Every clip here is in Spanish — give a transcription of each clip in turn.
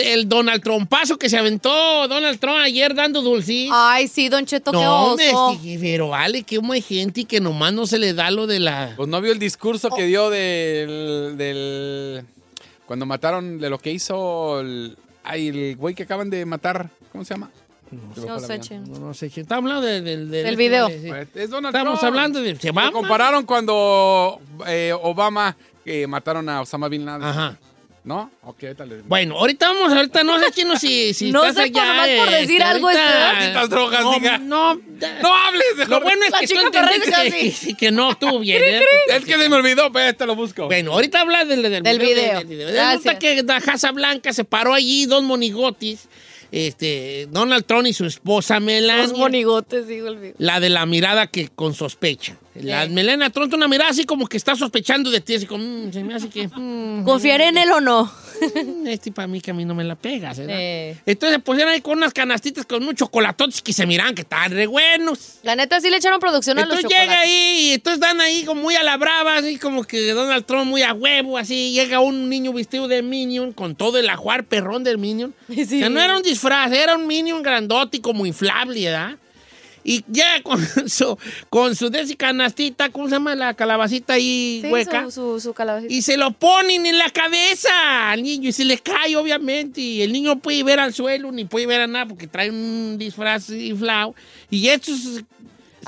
El, Donald Trumpazo que se aventó Donald Trump ayer dando dulce? Ay, sí, Don Cheto, qué no, oso. es que- pero vale, que hay gente que nomás no se le da lo de la... Pues no vio el discurso que dio del, del- Cuando mataron de lo que hizo el, ay, el güey que acaban de matar. ¿Cómo se llama? Me No sé, chen. No, no sé, estamos hablando de- del... Del video. sí. Pues, Es Donald Estamos Trump. hablando de... ¿Se compararon cuando eh, Obama que mataron a Osama Bin Laden. Ajá. ¿No? Ok, ahorita le- Bueno, ahorita vamos, ahorita no sé quién si, si No estás sé por allá, nomás por este, decir algo, ahorita- este, Malditas drogas, no, diga. no, No hables, Lo mejor. bueno es que tú entendiste que, que, que no estuvo bien. ¿eh? Es que se me olvidó, pero te lo busco. Bueno, ahorita habla del, del, Del video. del Resulta que la Casa Blanca se paró allí, dos monigotis, este, Donald Trump y su esposa Melania. Los monigotes, digo el. La de la mirada que con sospecha. La Sí. Melania Trump una mirada así como que está sospechando de ti, así como, "Mm, se me hace que... mm, ¿Confiaré en él o no? Mm, este para mí que a mí no me la pegas, ¿verdad? Eh. Entonces se pusieron ahí con unas canastitas con unos chocolatotes que se miran que están re buenos. La neta sí le echaron producción a los Entonces llega chocolates. ahí y entonces dan ahí como muy a la brava, así como que Donald Trump muy a huevo, así. Llega un niño vestido de Minion con todo el ajuar perrón del Minion. Sí. Sea, no era un disfraz, era un Minion grandote y como inflable, ¿verdad? Y llega con su, con su canastita, ¿cómo se llama la calabacita ahí Sí, hueca? su, su, su calabacita. Y se lo ponen en la cabeza al niño y se le cae, obviamente. Y el niño no puede ver al suelo ni puede ver a nada porque trae un disfraz inflado. Y estos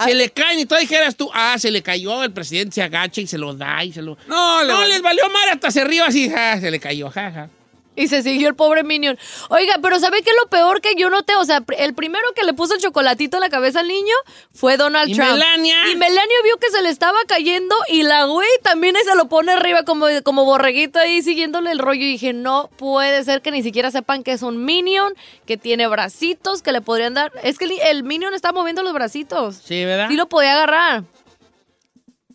se le caen y tú dijeras tú, ah, se le cayó, el presidente se agacha y se lo da y se lo. No, le No, les valió mal, hasta se río así, ja, se le cayó, jaja. Y se siguió el pobre Minion. Oiga, pero ¿sabe qué es lo peor que yo noté? O sea, el primero que le puso el chocolatito en la cabeza al niño fue Donald Y Trump. Melania. Y Melania vio que se le estaba cayendo y la güey también ahí se lo pone arriba como, como borreguito ahí siguiéndole el rollo. Y dije, no puede ser que ni siquiera sepan que es un Minion, que tiene bracitos, que le podrían dar... Es que el, el Minion está moviendo los bracitos. Sí, ¿verdad? Sí lo podía agarrar.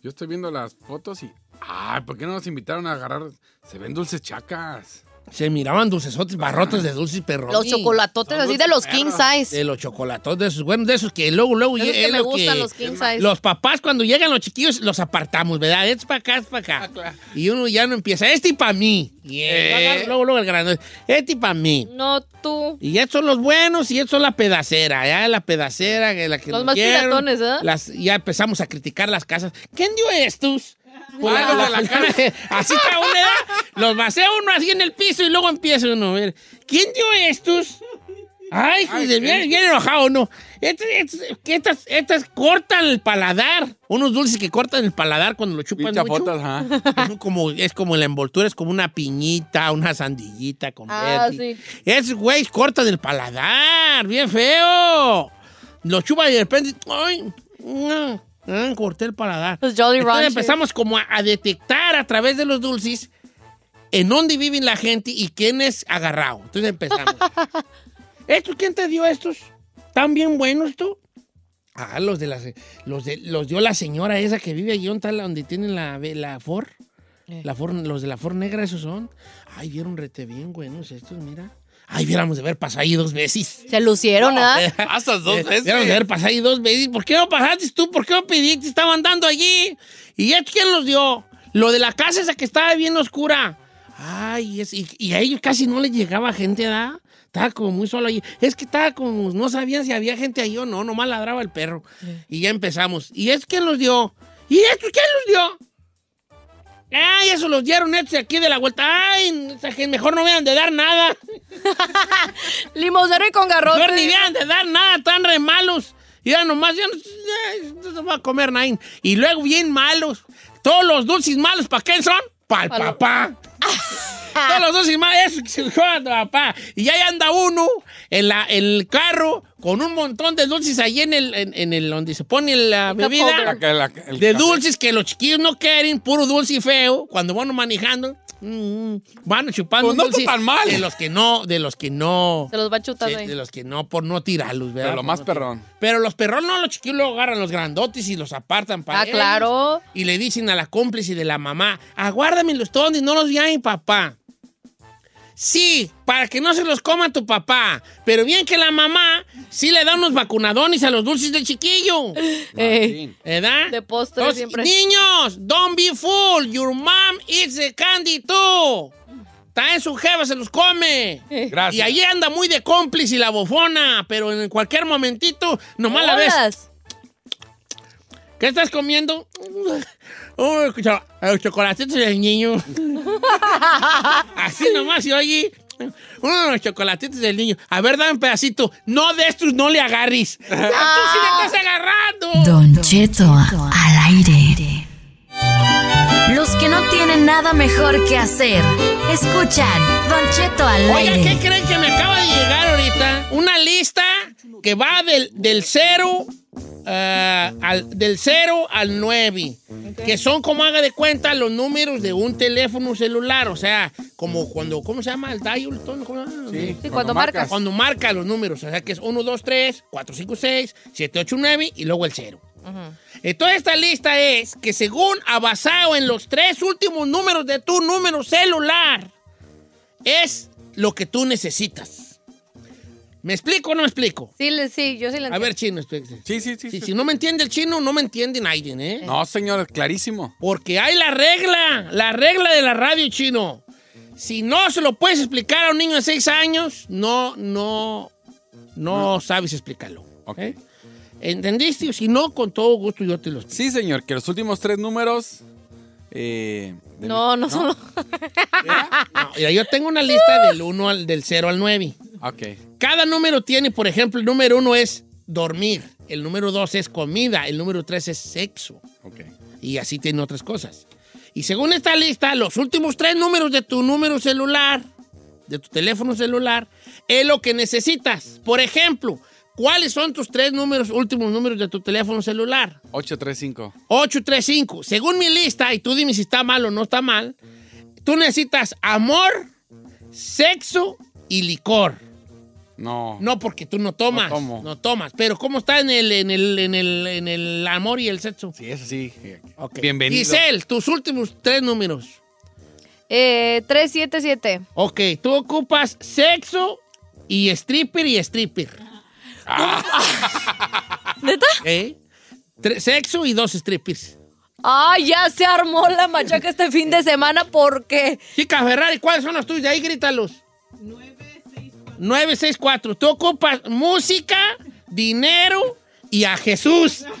Yo estoy viendo las fotos y. Ay, ¿por qué no nos invitaron a agarrar? Se ven dulces chacas. Se miraban dulcesotes, barrotes de dulces perros. Los chocolatotes así de los king size. De los chocolatos, de esos, bueno, de esos que luego, luego... Esos que es me lo gustan, los king size. Los papás, cuando llegan los chiquillos, los apartamos, ¿verdad? Este para acá, este para acá. Y uno ya no empieza, este y para mí. Eh, luego, luego el grande, este y para mí. No tú. Y estos son los buenos y estos son la pedacera, ya la pedacera, que la que Los más piratones, ¿eh? Las, ya empezamos a criticar las casas. ¿Quién dio estos? Pues Ah, la- la la- cara. así está. Los basea uno así en el piso y luego empieza uno a ver. ¿Quién dio estos? Ay, Ay, bien, bien enojado, ¿no? Estas, estas, que estas, estas cortan el paladar. Unos dulces que cortan el paladar cuando lo chupan Pincha mucho. ajá. Es como, es como la envoltura, es como una piñita, una sandillita con Ah, sí. Es, güey, corta del paladar, bien feo. Lo chupa y de repente, ay, no, Corté el paladar. Los Jolly Entonces empezamos como a, a detectar a través de los dulces en dónde viven la gente y quién es agarrado. Entonces empezamos. ¿Estos quién te dio estos? ¿Están bien buenos tú? Ah, los de la los de los dio la señora esa que vive allí donde, tienen la, la Ford. La Ford, los de la Ford negra esos son. Ay, vieron rete bien buenos estos, mira. Ay, viéramos de haber pasado ahí dos veces. Se lucieron, ¿ah? Pasas dos Eh, veces. Deberíamos de haber pasado ahí dos veces. ¿Por qué no pasaste tú? ¿Por qué no pediste? Estaban dando allí. ¿Y esto quién los dio? Lo de la casa esa que estaba bien oscura. Ay, es- y, y a ellos casi no les llegaba gente, ¿verdad? Estaba como muy solo allí. Es que estaba como, no sabían si había gente ahí o no, nomás ladraba el perro. Y ya empezamos. ¿Y es quién los dio? ¿Y esto quién los dio? Ay, eso los dieron estos aquí de la vuelta. Ay, mejor no vean de dar nada. Limosero y con garrote. No ni vean de dar nada, tan re malos. Y ya nomás, ya no, se va a comer nada. Y luego bien malos. Todos los dulces malos, ¿para qué son? Para el papá. Todos los dulces malos, eso que se papá. Y ahí anda uno en, la, en el carro con un montón de dulces ahí en el, en, en el donde se pone la El bebida. la- el De café. dulces que los chiquillos no quieren, puro dulce y feo. Cuando van manejando, mm, van chupando Pues no dulce está tan mal. de los que no, de los que no. Se los va chutando Sí, de los que no, por no tirarlos, ¿verdad? Pero lo más no perrón. tirar- Pero los perrón no, los chiquillos luego agarran los grandotes y los apartan para Ah, ellos. claro. Y le dicen a la cómplice de la mamá, aguárdame los tones, no los a mi papá. Sí, para que no se los coma tu papá. Pero bien que la mamá sí le da unos vacunadones a los dulces del chiquillo. Ey, ¿Verdad? De postre Entonces, siempre. Niños, don't be fool. Your mom eats the candy too. Está en su jeva, se los come. Gracias. Y ahí anda muy de cómplice y la bofona, pero en cualquier momentito, nomás la ves. ¿Qué estás comiendo? Oh, cho- eh, chocolatitos del niño. Así nomás, y oye. Unos chocolatitos del niño. A ver, dame un pedacito. No de estos, no le agarres. ¡Ah, tú sí le estás agarrando! Don Cheto al aire. Los que no tienen nada mejor que hacer, escuchan Don Cheto al Oiga, ¿qué creen que me acaba de llegar ahorita? Una lista que va del, del 0 al, del 0 al 9. Que son, como haga de cuenta, los números de un teléfono celular. O sea, como cuando, ¿cómo se llama? El dial tone. Sí, Sí, cuando marcas. Cuando marca los números. O sea, que es 1, 2, 3, 4, 5, 6, 7, 8, 9 y luego el 0. Entonces, esta lista es que según ha basado en los tres últimos números de tu número celular, es lo que tú necesitas. ¿Me explico o no me explico? Sí, sí, yo sí le A entiendo. ver, chino, explíquese. Sí, sí, sí. Si, sí. si no me entiende el chino, no me entiende nadie, ¿eh? No, señor, clarísimo. Porque hay la regla, la regla de la radio chino. Si no se lo puedes explicar a un niño de 6 años, no, no, no, sabes explicarlo. Ok. ¿Entendiste? Si no, con todo gusto yo te lo explico. Sí, señor, que los últimos tres números. eh, No, mi- no solo. No, mira, yo tengo una lista del 1 al del 0 al 9. Ok. Cada número tiene, por ejemplo, el número 1 es dormir, el número 2 es comida, el número 3 es sexo. Ok. Y así tiene otras cosas. Y según esta lista, los últimos tres números de tu número celular, de tu teléfono celular, es lo que necesitas. Por ejemplo, ¿cuáles son tus tres números, últimos números de tu teléfono celular? 835. 835. Según mi lista, y tú dime si está mal o no está mal, tú necesitas amor, sexo y licor. No. No, porque tú no tomas. No tomo. No tomas. Pero ¿cómo está en el, en el, en el, en el amor y el sexo? Sí, eso sí. Ok. Bienvenido. Giselle, tus últimos tres números. Eh, 377. Ok, tú ocupas sexo y stripper y stripper. ¿Neta? ¿Eh? Sexo y dos strippers. Ah, ya se armó la machaca este fin de semana porque Chica Ferrari, ¿cuáles son los tuyos? De ahí grítalos. 964. Tú ocupas música, dinero y a Jesús.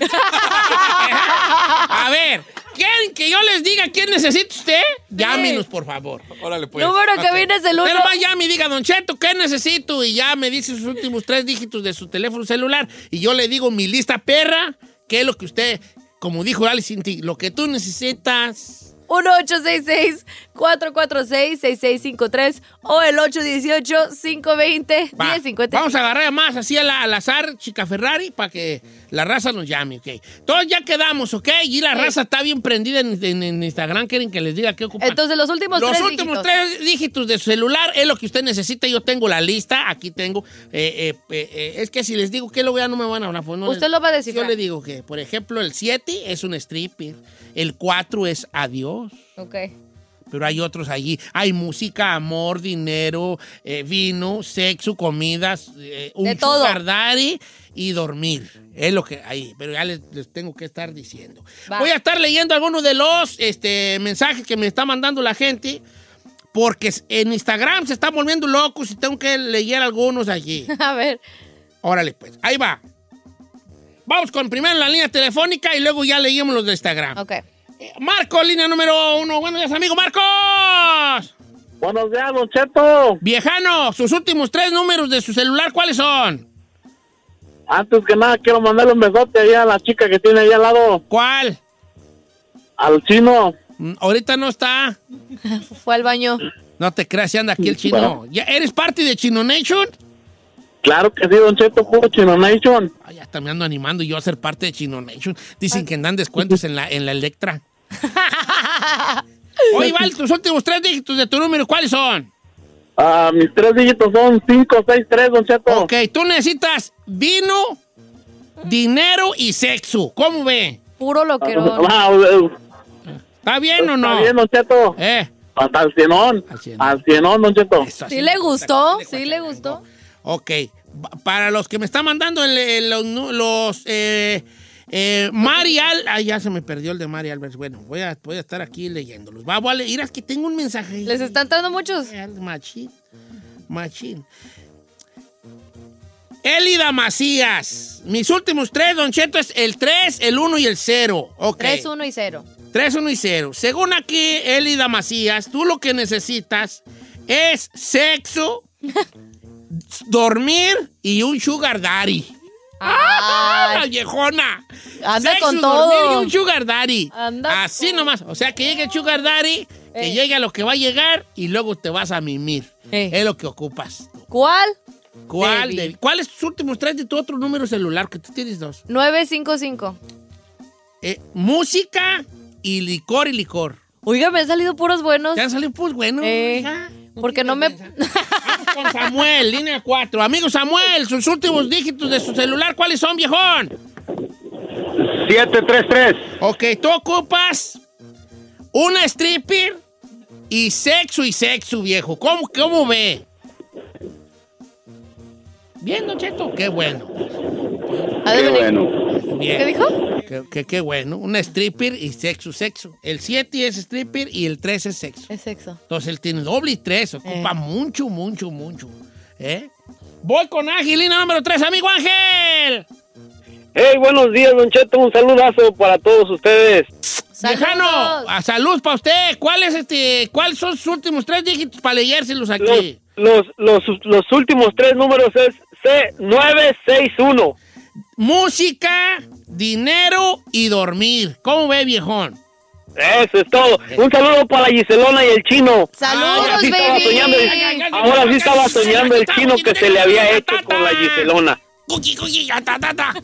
a ver, ¿quieren que yo les diga quién necesita usted? Llámenos, por favor. Órale, pues. número que viene es el uno. Pero más llame y diga, Don Cheto, ¿qué necesito? Y ya me dice sus últimos tres dígitos de su teléfono celular. Y yo le digo mi lista perra, que es lo que usted, como dijo Alice lo que tú necesitas. 1866 446-6653 o el Va, 818-520-1050. Vamos a agarrar más así al, al azar, chica Ferrari, para que la raza nos llame, ¿ok? Todos ya quedamos, ¿ok? Y la Sí. raza está bien prendida en, en- en Instagram. ¿Quieren que les diga qué ocupan? Entonces, los últimos Los tres últimos dígitos. tres dígitos de su celular es lo que usted necesita. Yo tengo la lista, aquí tengo. eh, eh, eh, es que si les digo que lo vean, no me van a hablar. pues no Usted les- lo va a descifrar. Yo le digo que, por ejemplo, el 7 es un stripper, el 4 es adiós. Ok. Pero hay otros allí. Hay música, amor, dinero, eh, vino, sexo, comidas, eh, un De todo. sugar daddy y dormir. Es lo que hay. Pero ya les, les tengo que estar diciendo. Va. Voy a estar leyendo algunos de los este, mensajes que me está mandando la gente. Porque en Instagram se están volviendo locos y tengo que leer algunos allí. A ver. Órale, pues. Ahí va. Vamos con primero la línea telefónica y luego ya leímos los de Instagram. Ok. Marco, línea número uno. Buenos días, amigo Marcos. Buenos días, Don Cheto. Viejano, sus últimos tres números de su celular, ¿cuáles son? Antes que nada, quiero mandarle un besote ahí a la chica que tiene ahí al lado, ¿Cuál? al chino. Mm, Ahorita no está. Fue al baño. No te creas, si anda aquí el chino. ¿Ya ¿Eres parte de Chino Nation? Claro que sí, Don Cheto, puro Chino Nation. Ay, ya está me ando animando yo a ser parte de Chino Nation. Dicen que dan descuentos en la, en la Electra. Oye, Val, tus últimos tres dígitos de tu número, ¿cuáles son? Ah, mis tres dígitos son 563, Don Cheto. Ok, tú necesitas vino, dinero y sexo. ¿Cómo ve? Puro loquerón. Ah, eh, ¿Está bien o no? Está bien, Don Cheto. Eh. Hasta al cienón. Al cienón. Al cienón, Don Cheto. Eso, ¿Sí le gustó? que ¿Sí le gustó? Ok. Para los que me están mandando el- el- los, los eh, eh, Mari Al- Ay, ya se me perdió el de Mari Alberts. Bueno, voy a, voy a estar aquí leyéndolos. Va, leer. Es que tengo un mensaje. ¿Les están dando muchos? Machín. Machín. Elida Macías. Mis últimos tres, Don Cheto, es el 3, el 1 y el 0. Ok. 3, 1 y 0. 3, 1 y 0. Según aquí, Elida Macías, tú lo que necesitas es sexo, dormir y un sugar daddy. ¡Ah, la viejona! Anda Sexo, con todo. y un sugar daddy. Anda Así con- nomás. O sea, que llegue el sugar daddy, que Ey. llegue a lo que va a llegar y luego te vas a mimir. Ey. Es lo que ocupas. ¿Cuál? ¿Cuál? De- ¿Cuáles tus últimos tres de tu otro número celular? Que tú tienes dos. 955. Eh, música y licor y licor. Oiga, me han salido puros buenos. ¿Te han salido pues bueno? Eh? Porque no me... Vamos con Samuel, línea 4. Amigo Samuel, sus últimos dígitos de su celular, ¿cuáles son, viejón? 733. Ok, tú ocupas una stripper y sexo y sexo, viejo. ¿Cómo, cómo ve? Bien, Don Cheto, qué bueno. Venir- Bien. ¿Qué dijo? Qué, qué- qué bueno. Una stripper y sexo, sexo. El 7 es stripper y el 3 es sexo. Es sexo. Entonces él tiene doble y 3. Ocupa Eh. mucho, mucho, mucho. ¿Eh? Voy con Angelina número 3, amigo Ángel. Hey, buenos días, Don Cheto. Un saludazo para todos ustedes. Viejano, a salud para usted. ¿Cuál es este, ¿Cuáles son sus últimos tres dígitos para leérselos Los, aquí? los, los, los últimos tres números es C961. Música, dinero y dormir. ¿Cómo ve, viejón? Eso es todo. Un saludo para Giselona y el chino. Saludos, Ahora sí estaba soñando, ahora sí estaba soñando el chino que se le había hecho con la Giselona. Cuqui, cuqui, ya, ta, ta, ta.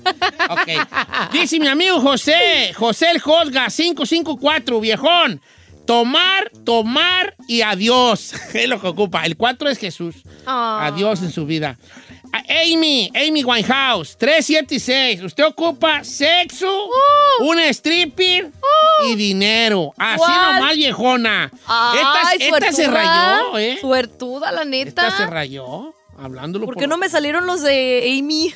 Ok. Dice mi amigo José, José el Josga, 554, viejón. Tomar, tomar y adiós. Es lo que ocupa. El 4 es Jesús. Ah. Adiós en su vida. Amy, Amy Winehouse, 376. Usted ocupa sexo, un stripper y dinero. Así ¿Cuál? nomás, viejona. Esta, esta se rayó, ¿eh? Suertuda, la neta. Esta se rayó. Hablándolo ¿Por qué no me salieron los de Amy?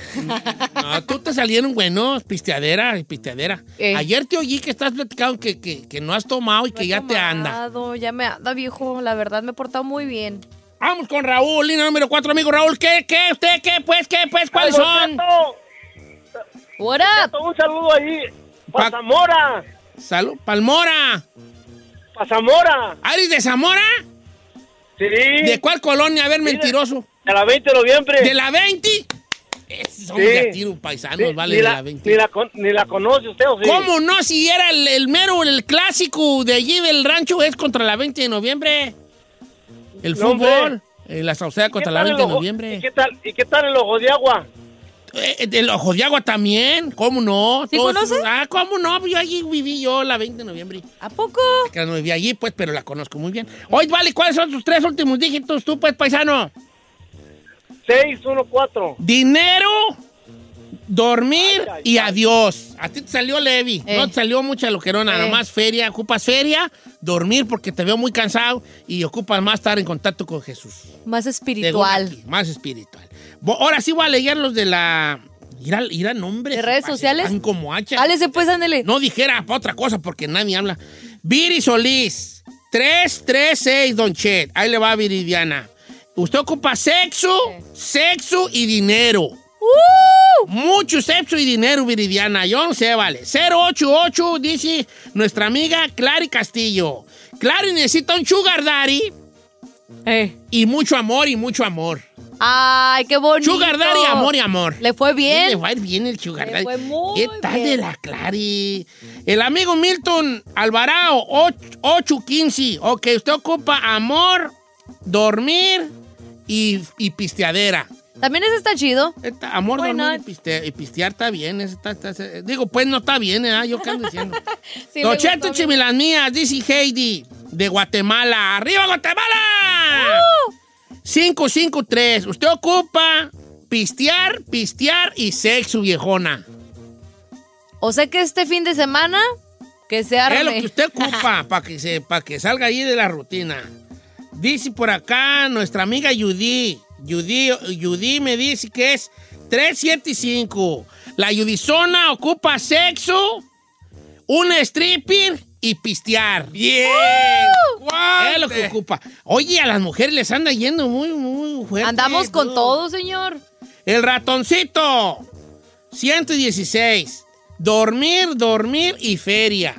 No, tú te salieron buenos, pisteadera, pisteadera. Eh. Ayer te oí que estás platicando que, que- que no has tomado y que ya te anda. Ya me anda, viejo. La verdad, me he portado muy bien. Vamos con Raúl, línea número 4, amigo Raúl. ¿Qué, qué, usted, qué, pues, qué, pues, cuáles son? What up? Un saludo ahí. Pa- Zamora. Salud, Palmora. Pa' Zamora. ¿Aris de Zamora? Sí. ¿De cuál colonia? A ver, mentiroso. A la 20 de noviembre. ¿De la 20? Somos Sí. de tiro paisanos, vale, ni, de la, la 20. ni, la, con- ni la conoce usted, ¿o sí? ¿Cómo no? Si era el, el mero, el clásico de allí del rancho es contra la 20 de noviembre. El No, fútbol. eh, la sauceda ¿Y qué contra la tal 20 el de noviembre. ¿y qué, tal, ¿Y qué tal el ojo de agua? Eh, el Ojo de Agua también, ¿cómo no? ¿Sí Todo eso- conoce? Ah, ¿cómo no? Yo allí viví yo la 20 de noviembre. ¿A poco? Que no viví allí, pues, pero la conozco muy bien. Oye, vale, ¿cuáles son tus tres últimos dígitos tú, pues, paisano? 614. Dinero, dormir Ay, ay, y adiós. A ti te salió Levi, Eh. no te salió mucha loquerona, Eh. nomás feria. Ocupas feria, dormir porque te veo muy cansado y ocupas más estar en contacto con Jesús. Más espiritual. aquí, más espiritual. Ahora sí voy a leer los de la... Ir a, ir a nombres. ¿De redes sociales? Están como hachas. Álese pues, ándele. No dijera pa' otra cosa porque nadie habla. Viri Solís, 336, Don Chet. Ahí le va Viridiana. Usted ocupa sexo, sexo y dinero. Mucho sexo y dinero, Viridiana. Yo no sé, vale. 088, dice nuestra amiga Clary Castillo. Clary necesita un sugar daddy Eh. y mucho amor y mucho amor. Ay, qué bonito. Sugar daddy, amor y amor. Le fue bien. Le va a ir bien el sugar Le daddy. fue muy ¿Qué tal bien. de la Clary? El amigo Milton Alvarado, 815. Ok, usted ocupa amor, dormir y, y pisteadera. También ese está chido. Amor, Why dormir y, not? piste- y pistear está bien. está- está- digo, pues no está bien, ¿eh? Yo qué ando diciendo. Sí, le Don gustó Cheto, bien. écheme las mías, dice Heidi, de Guatemala. ¡Arriba, Guatemala! 553. Usted ocupa pistear, pistear y sexo, viejona. O sea que este fin de semana, que se arme. Es lo que usted ocupa para que, se, pa' que salga ahí de la rutina. Dice por acá nuestra amiga Judy. Judy, Judy me dice que es 375. La Judizona ocupa sexo, un stripper y pistear. ¡Bien! Es lo que ocupa. Oye, a las mujeres les anda yendo muy, muy fuerte. Andamos con ¿no? todo, señor. El ratoncito, 116. Dormir, dormir y feria.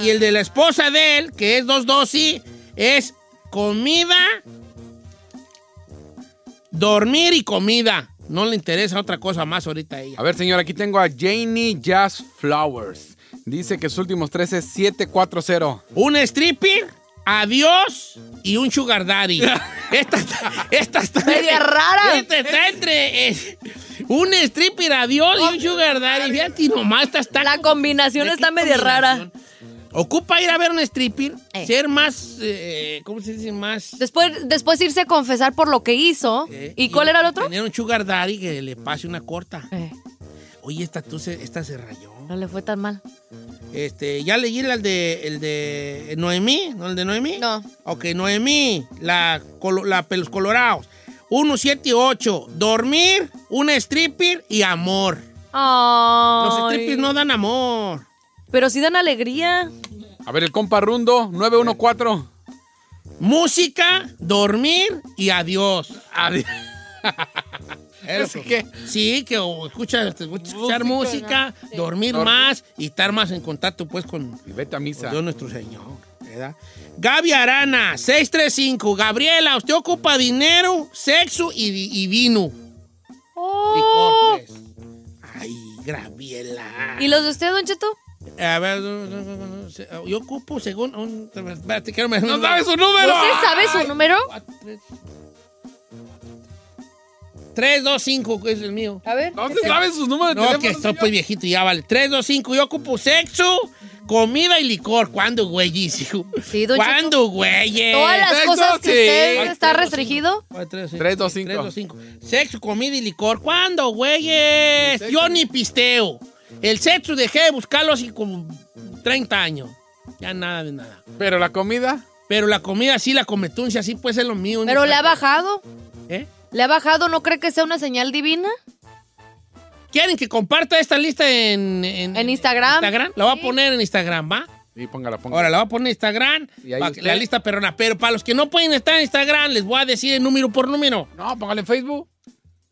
Y el de la esposa de él, que es 212, es comida, dormir y comida. No le interesa otra cosa más ahorita a ella. A ver, señor, aquí tengo a Janie Jazz Flowers. Dice que sus últimos tres es 740. Un stripper, adiós y un sugar daddy. esta, está- esta está... Media rara. Esta está entre... un stripper, adiós y un sugar daddy. Fíjate nomás, esta está... La combinación ¿De está media rara. Ocupa ir a ver un stripper, Eh. ser más, eh, ¿cómo se dice? Más... Después, después irse a confesar por lo que hizo. eh, ¿Y cuál era el otro? Tener un sugar daddy que le pase una corta. Eh, Oye, esta, tú se, esta se rayó. no le fue tan mal. Este, ya leí el de, el de Noemí, ¿no? ¿El de Noemí? No. Ok, Noemí, la, la pelos colorados. 1, 7, 8. Dormir, un stripper y amor. Los strippers no dan amor. Pero sí dan alegría. A ver, el compa Rundo, 914. Música, dormir y adiós. Adiós. Es que, sí, que o escucha, escuchar música, dormir más y estar más en contacto pues con, Y vete a con misa. Dios nuestro Señor. ¿verdad? Gaby Arana, 635. Gabriela, usted ocupa dinero, sexo y, y vino. Oh. Pues. Ay, Gabriela. ¿Y los de usted, Don Cheto? A ver, no, no, no, no, se- yo ocupo según... un- espérate, que no me... ¡No sabe su número! ¿Usted sabe su número? 3, 2, 5, que es el mío. A ver. ¿Dónde sabe sus números de No, teléfono? que estoy pues viejito ya, vale. 3, 2, 5, yo ocupo sexo, comida y licor. ¿Cuándo, hijo? Sí, don. ¿Cuándo, güeyes? Todas las Sexo, cosas que sí. usted está restringido. cinco. Tres, Tres, dos, cinco. Tres, dos, cinco. Sexo, comida y licor. ¿Cuándo? Sexo. Yo ni pisteo. El sexo dejé de buscarlo así como 30 años. Ya nada de nada. Pero la comida. Pero la comida sí, la cometuncia sí, pues es lo mío. Pero le ha bajado. ¿Eh? ¿Le ha bajado? ¿No cree que sea una señal divina? ¿Quieren que comparta esta lista en, En Instagram. Instagram? La voy a poner en Instagram, ¿va? Sí, póngala, póngala. Ahora la voy a poner en Instagram, Y ahí la lista perrona. Pero para los que no pueden estar en Instagram, les voy a decir el número por número. No, póngala en Facebook.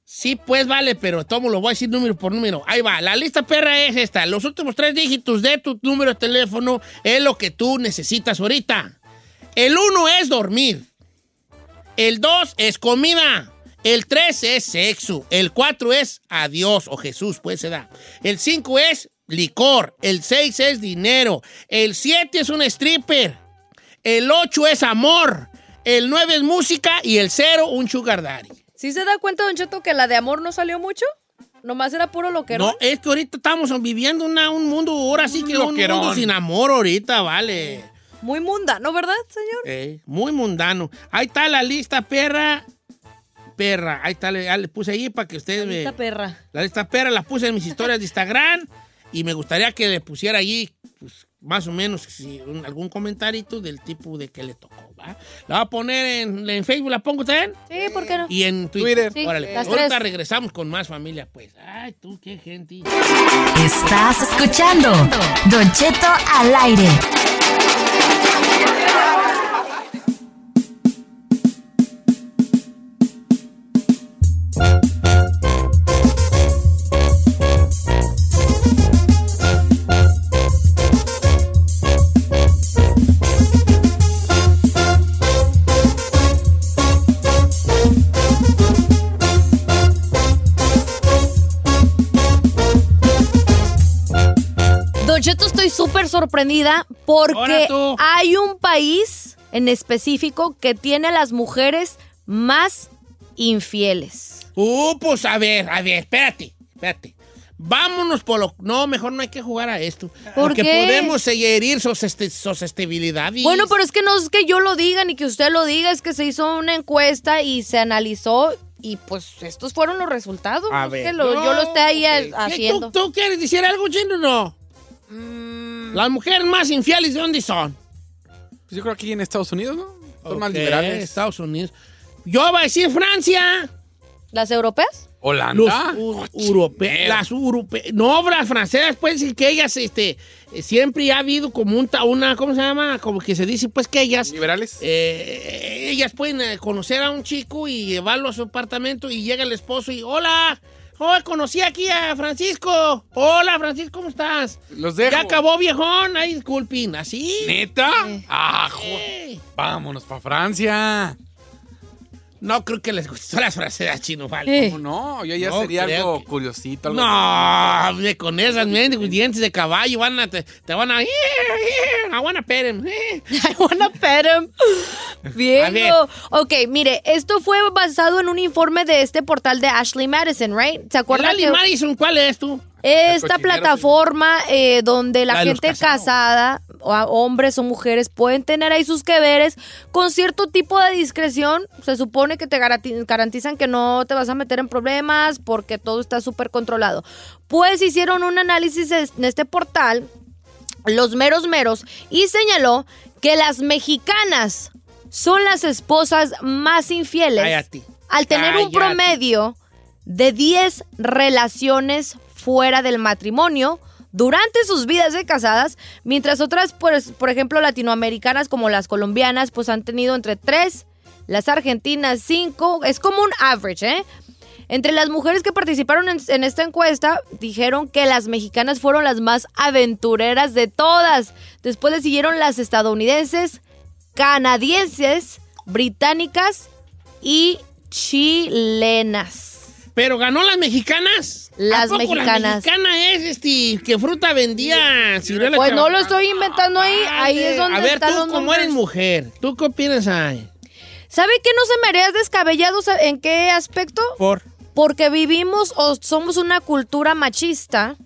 Sí, pues vale, pero tomo lo voy a decir número por número. Ahí va, la lista perra es esta. Los últimos tres dígitos de tu número de teléfono es lo que tú necesitas ahorita. El uno es dormir. El dos es comida. El 3 es sexo. El 4 es adiós o Jesús, pues se da. El 5 es licor. El 6 es dinero. El 7 es un stripper. El 8 es amor. El 9 es música. Y el 0, un sugar daddy. ¿Sí se da cuenta, Don Cheto, que la de amor no salió mucho? Nomás era puro lo que No, es que ahorita estamos viviendo una- un mundo, ahora sí que un loquerón. mundo sin amor ahorita, vale. Muy mundano, ¿verdad, señor? Eh, muy mundano. Ahí está la lista perra. Perra. Ahí está, le, ya le puse ahí para que ustedes me... Esta perra. La lista perra la puse en mis historias de Instagram y me gustaría que le pusiera allí, pues, más o menos, si, un- algún comentarito del tipo de que le tocó, ¿va? La voy a poner en, en Facebook, ¿la pongo también? Sí, ¿por qué no? Y en Twitter. Twitter. Sí, Órale, las ahorita tres. regresamos con más familia, pues. Ay, tú, qué gente. Estás escuchando Don Cheto al aire. Sorprendida porque hay un país en específico que tiene a las mujeres más infieles. Uh, pues a ver, a ver, espérate, espérate. Vámonos por lo... No, mejor no hay que jugar a esto. ¿Por porque qué? podemos herir y- Bueno, pero es que no es que yo lo diga ni que usted lo diga, es que se hizo una encuesta y se analizó y pues estos fueron los resultados. A no es ver. que lo- yo lo esté ahí No, a- ok. ¿Qué, haciendo. ¿tú, tú quieres decir algo, chino o no? Mm. Las mujeres más infieles, ¿de dónde son? Pues yo creo que aquí en Estados Unidos, ¿no? Son más liberales. Estados Unidos. Yo voy a decir Francia. ¿Las europeas? Los Holanda. u- europe- las europeas. No, las francesas, pues, y que ellas, este, siempre ha habido como un, una, ¿cómo se llama? Como que se dice, pues, que ellas, Liberales. eh, ellas pueden eh, conocer a un chico y llevarlo a su apartamento y llega el esposo y, hola, oh, conocí aquí a Francisco. Hola, Francisco, ¿cómo estás? Los dejo. Ya acabó, viejón. Ay, disculpen, así. ¿Neta? Sí. Ah, jo- Eh. Vámonos para Francia. No creo que les gustó las francesas chino, vale. Eh. ¿Cómo no? Yo ya No sería algo que- curiosito. algo- No, hombre, con esas dientes de caballo van a, te, te van a... I wanna pet him. eh. I wanna pet him. Ver. Ok, mire, esto fue basado en un informe de este portal de Ashley Madison, ¿right? ¿Se ¿El acuerdan que Madison cuál es tú? Esta plataforma eh, donde la, gente casada, o hombres o mujeres, pueden tener ahí sus que veres con cierto tipo de discreción? Se supone que te garanti- garantizan que no te vas a meter en problemas porque todo está súper controlado. Pues hicieron un análisis en este portal los meros meros y señaló que las mexicanas son las esposas más infieles Cállate. al tener un promedio de 10 relaciones fuera del matrimonio durante sus vidas de casadas, mientras otras, pues, por ejemplo, latinoamericanas como las colombianas, pues han tenido entre 3, las argentinas 5, es como un average, ¿eh? Entre las mujeres que participaron en esta encuesta, dijeron que las mexicanas fueron las más aventureras de todas. Después le siguieron las estadounidenses, canadienses, británicas y chilenas. ¿Pero ganó las mexicanas? Las ¿A poco mexicanas. La mexicana es, este, que fruta vendía Pues no lo estoy inventando ahí, ahí es donde A ver, están tú los como eres mujer, ¿tú qué opinas ahí? ¿Sabe qué no se me haría descabellado? ¿Sabe ¿En qué aspecto? Por... Porque vivimos o somos una cultura machista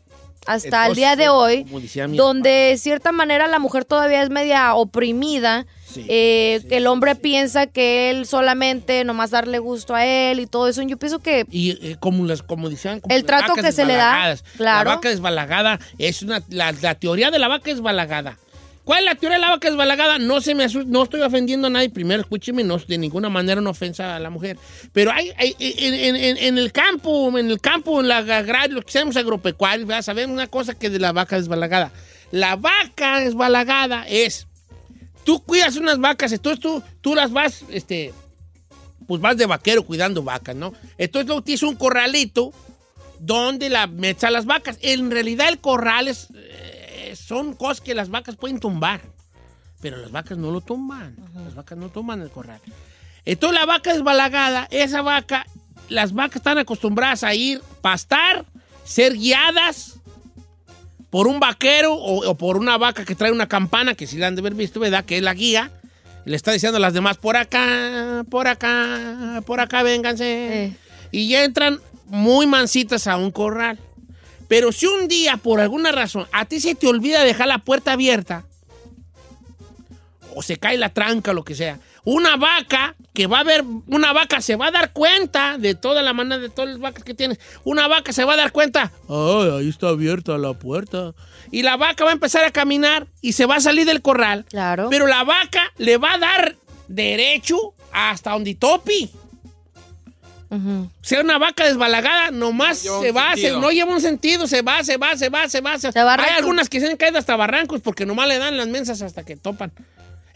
hasta el día de hoy, donde de cierta manera la mujer todavía es media oprimida, Sí, eh, sí, el hombre sí. piensa que él solamente nomás darle gusto a él y todo eso. Yo pienso que Y eh, como las, como decían, como El las trato que se le da, claro. La vaca desbalagada es una, la, la teoría de la vaca desbalagada. ¿Cuál es la teoría de la vaca desbalagada? No se me asu- no estoy ofendiendo a nadie. Primero, escúcheme, no de ninguna manera una ofensa a la mujer. Pero hay, hay- en, en- en- en el campo, en el campo, en la agrario, lo que seamos agropecuarios, saber una cosa que de la vaca desbalagada. La vaca desbalagada es, tú cuidas unas vacas, entonces tú, tú las vas, este, pues vas de vaquero cuidando vacas, ¿no? Entonces luego tienes un corralito donde la metes a las vacas. En realidad el corral es, eh, son cosas que las vacas pueden tumbar, pero las vacas no lo tumban. Las vacas no tumban el corral. Entonces la vaca desbalagada, esa vaca las vacas están acostumbradas a ir pastar, ser guiadas por un vaquero o, o por una vaca que trae una campana, que si la han de haber visto, ¿verdad? Que es la guía. Le está diciendo a las demás, por acá, por acá, por acá, vénganse. Eh. Y ya entran muy mansitas a un corral. Pero si un día, por alguna razón, a ti se te olvida dejar la puerta abierta, o se cae la tranca, lo que sea, una vaca que va a ver, una vaca se va a dar cuenta de toda la manada de todas las vacas que tienes. Una vaca se va a dar cuenta, ay, ahí está abierta la puerta. Y la vaca va a empezar a caminar y se va a salir del corral. Claro. Pero la vaca le va a dar derecho hasta donde topi. Ujú. Sea una vaca desbalagada, nomás lleva se va, se- no lleva un sentido, se va, se va, se va, se va. Se, Se va Hay algunas que se han caído hasta barrancos porque nomás le dan las mensas hasta que topan.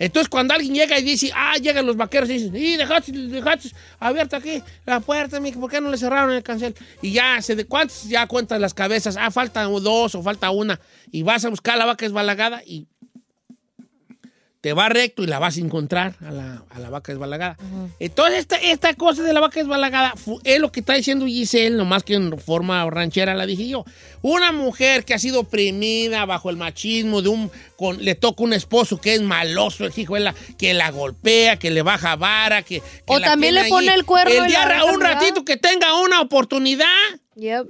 Entonces, cuando alguien llega y dice, ah, llegan los vaqueros y dicen, y dejaste, dejaste abierta aquí la puerta, ¿por qué no le cerraron el cancel? Y ya, se de cuántos ya cuentas las cabezas, ah, faltan dos o falta una, y vas a buscar la vaca desbalagada y te va recto y la vas a encontrar a la, a la vaca desbalagada. Entonces, esta, esta cosa de la vaca desbalagada es lo que está diciendo Giselle, nomás que en forma ranchera la dije yo. Una mujer que ha sido oprimida bajo el machismo de un... Con, le toca un esposo que es maloso, el hijo de la, que la golpea, que le baja vara, que... que O la también le pone el cuerno El día, un ratito que tenga una oportunidad... Yep.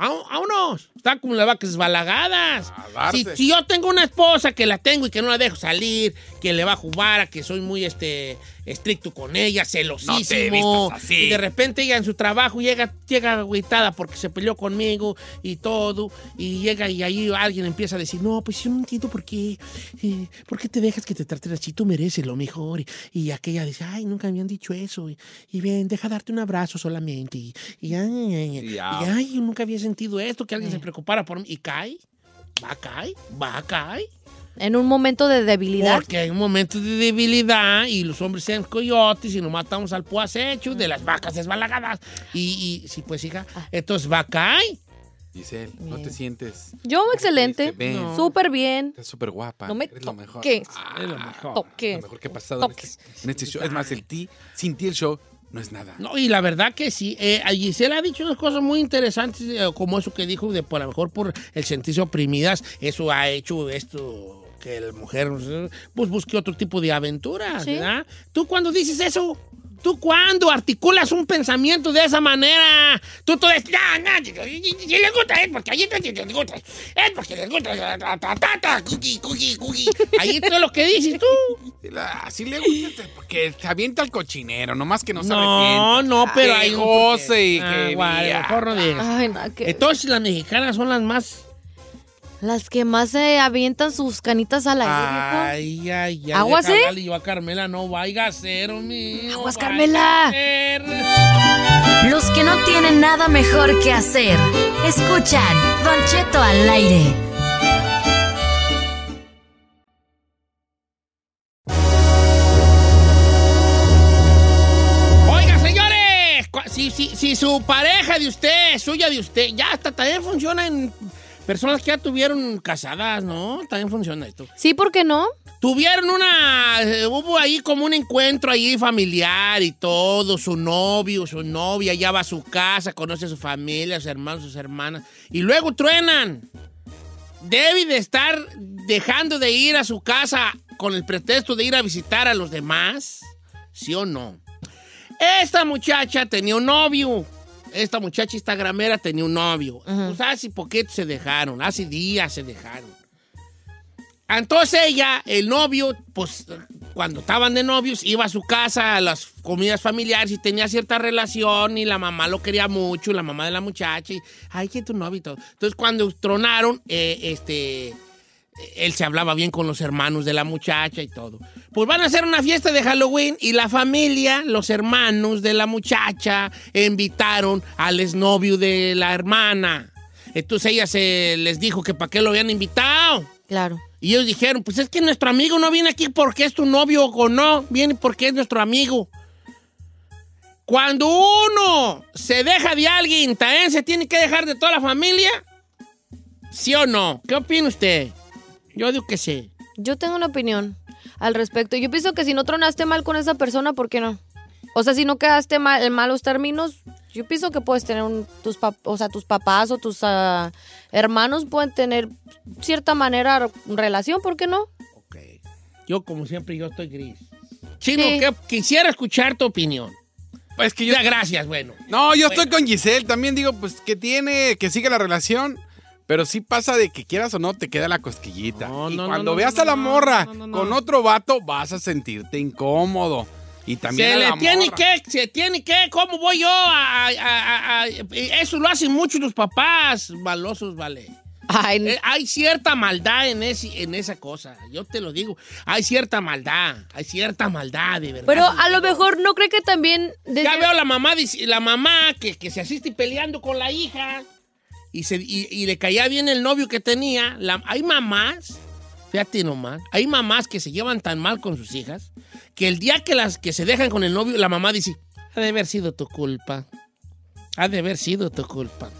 A, unos. Están como las vacas darse. Si, si yo tengo una esposa que la tengo y que no la dejo salir, que le va a jugar, a que soy muy este, estricto con ella, celosísimo. vistas así. Y de repente ella en su trabajo llega, llega agüitada porque se peleó conmigo y todo. Y llega y ahí alguien empieza a decir, no, pues yo no entiendo por qué. eh, ¿Por qué te dejas que te traten así? Tú mereces lo mejor. Y, y aquella dice, ay, nunca me han dicho eso. Y, y ven, deja darte un abrazo solamente. Y, y, ay, yo nunca había sentido esto, que alguien se preocupara por mí. Y cae, va a caer, va a caer. En un momento de debilidad. Porque hay un momento de debilidad y los hombres sean coyotes y nos matamos al acecho de las vacas desbalagadas. Y, y sí, pues, hija, entonces va a caer. Giselle, no te sientes. Yo, excelente. Ven. No. Súper bien. Estás súper guapa. No me Eres lo mejor. toques. Ah, Es lo mejor. Toques. Lo mejor que ha pasado en este, en este show. Es más, el ti, sin ti el show no es nada. No, y la verdad que sí. Eh, Gisela ha dicho unas cosas muy interesantes, eh, como eso que dijo, de por a lo mejor por el sentirse oprimidas, eso ha hecho esto que la mujer pues busque otro tipo de aventuras, Sí. ¿verdad? Tú cuando dices eso, tú cuando articulas un pensamiento de esa manera, tú todo es, no, no, si les gusta es porque allí les gusta, es porque les gusta, ta, ta, ta, cookie, cookie, cookie. Ahí todo lo que dices tú. Así le gusta porque se avienta al cochinero, nomás que no se No, no, pero hay goce y Ah, que que- Entonces las mexicanas son las más. Las que más se avientan sus canitas al aire. Ay, ay, ay. ¿Aguas, eh? hablarle yo a Carmela, no vaya a ser, mío. Aguas, Carmela. Los que no tienen nada mejor que hacer. Escuchan Don Cheto al aire. Oiga, señores, si, si, si su pareja de usted, suya de usted, ya hasta también funciona en personas que ya tuvieron casadas, ¿no? También funciona esto. Sí, ¿por qué no? Tuvieron una, eh, hubo ahí como un encuentro ahí familiar y todo, su novio, su novia, ya va a su casa, conoce a su familia, a sus hermanos, sus hermanas, y luego truenan. Debe de estar dejando de ir a su casa con el pretexto de ir a visitar a los demás, ¿sí o no? Esta muchacha tenía un novio. Esta muchacha instagramera tenía un novio. Pues hace poquito se dejaron, hace días se dejaron. Entonces ella, el novio, pues cuando estaban de novios, iba a su casa a las comidas familiares y tenía cierta relación y la mamá lo quería mucho, la mamá de la muchacha, y, ay, que tu novio y todo. Entonces cuando tronaron, eh, este, él se hablaba bien con los hermanos de la muchacha y todo. Pues van a hacer una fiesta de Halloween y la familia, los hermanos de la muchacha, invitaron al exnovio de la hermana. Entonces ella se les dijo que para qué lo habían invitado. Claro. Y ellos dijeron, pues es que nuestro amigo no viene aquí porque es tu novio o no, viene porque es nuestro amigo. Cuando uno se deja de alguien, también se tiene que dejar de toda la familia. ¿Sí o no? ¿Qué opina usted? Yo digo que sí. Yo tengo una opinión al respecto. Yo pienso que si no tronaste mal con esa persona, ¿por qué no? O sea, si no quedaste mal, en malos términos, yo pienso que puedes tener un, tus, pap- o sea, tus papás o tus ah, hermanos pueden tener cierta manera relación, ¿por qué no? Ok. Yo, como siempre, yo estoy gris. Chino, Sí. que quisiera escuchar tu opinión. Pues que yo. Ya, gracias, bueno. No, yo estoy con Giselle. También digo, pues que tiene, que sigue la relación. Pero sí pasa de que quieras o no, te queda la cosquillita. No, y no, cuando no, veas no, a la no, morra no, no, no. con otro vato, vas a sentirte incómodo. Y también Se a le tiene morra. que, se tiene que, ¿cómo voy yo a, a- a- a- Eso lo hacen muchos los papás malosos, vale. Ay, Eh, hay cierta maldad en, ese, en esa cosa, yo te lo digo. Hay cierta maldad, hay cierta maldad, de verdad. pero a lo mejor no cree que también... desde- Ya veo la mamá, la mamá que, que se asiste peleando con la hija y, se, y, y le caía bien el novio que tenía. La- hay mamás, fíjate nomás, hay mamás que se llevan tan mal con sus hijas que el día que, las, que se dejan con el novio, la mamá dice, ha de haber sido tu culpa. Ha de haber sido tu culpa.